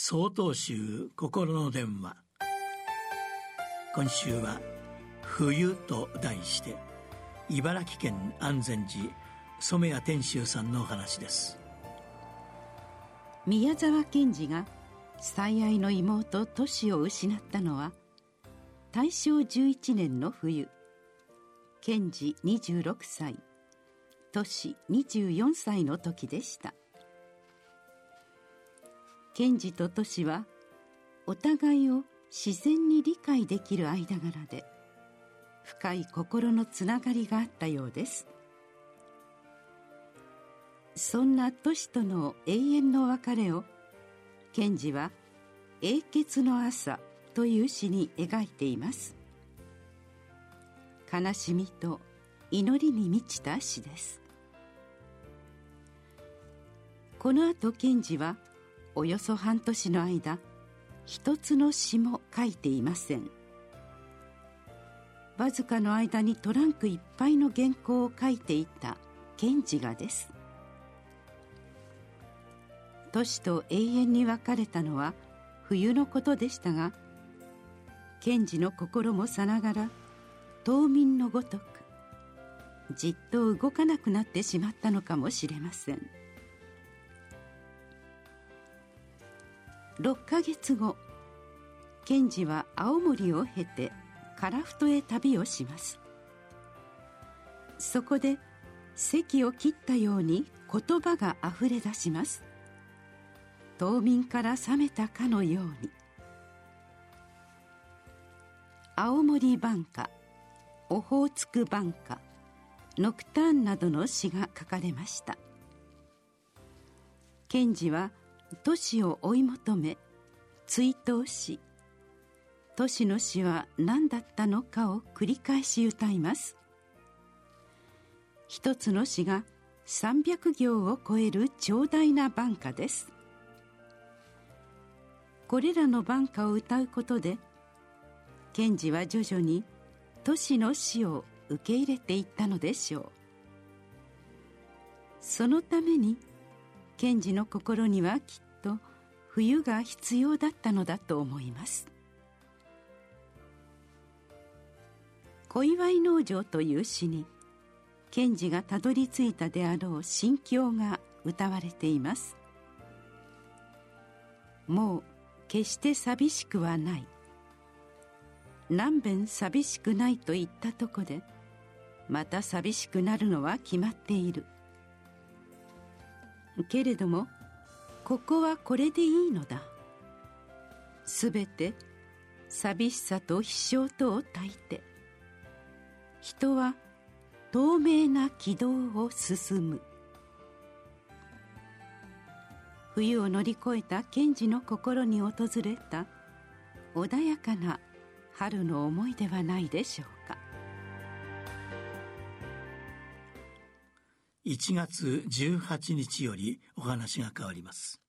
総統集心の電話。今週は「冬」と題して茨城県安全寺染谷天秀さんのお話です。宮沢賢治が最愛の妹トシを失ったのは大正11年の冬。賢治26歳。トシ24歳の時でした。賢治とトシはお互いを自然に理解できる間柄で深い心のつながりがあったようです。そんなトシとの永遠の別れを賢治は「永訣の朝」という詩に描いています。悲しみと祈りに満ちた詩です。この後賢治はおよそ半年の間一つの詩も書いていません。わずかの間にトランクいっぱいの原稿を書いていた賢治がです。都市と永遠に別れたのは冬のことでしたが賢治の心もさながら冬眠のごとくじっと動かなくなってしまったのかもしれません。6ヶ月後賢治は青森を経て樺太へ旅をします。そこで席を切ったように言葉があふれ出します。冬眠から覚めたかのように。青森晩歌オホーツク晩歌ノクターンなどの詩が書かれました。賢治は都市を追い求め追悼し都市の詩は何だったのかを繰り返し歌います。一つの詩が300行を超える長大な晩歌です。これらの晩歌を歌うことで賢治は徐々に都市の死を受け入れていったのでしょう。そのために賢治の心にはきっと冬が必要だったのだと思います「小祝農場」という詩に賢治がたどり着いたであろう心境が歌われています。もう決して寂しくはない。何べん寂しくないと言ったとこでまた寂しくなるのは決まっている。けれどもここはこれでいいのだ。すべて寂しさと飛翔とを焚いて人は透明な軌道を進む。冬を乗り越えた賢治の心に訪れた穏やかな春の思いではないでしょうか。1月18日よりお話が変わります。